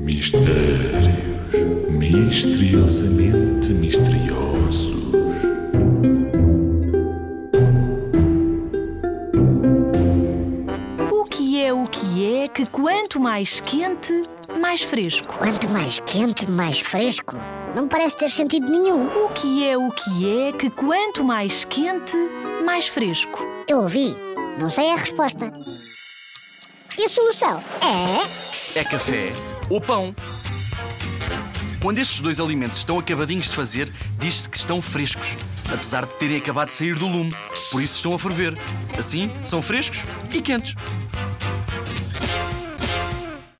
Mistérios misteriosamente misteriosos. O que é o que é que quanto mais quente, mais fresco? Quanto mais quente, mais fresco. Não parece ter sentido nenhum. O que é o que é que quanto mais quente, mais fresco? Eu ouvi. Não sei a resposta. E a solução é. É café ou pão. Quando estes dois alimentos estão acabadinhos de fazer, diz-se que estão frescos, apesar de terem acabado de sair do lume. Por isso estão a ferver. Assim, são frescos e quentes.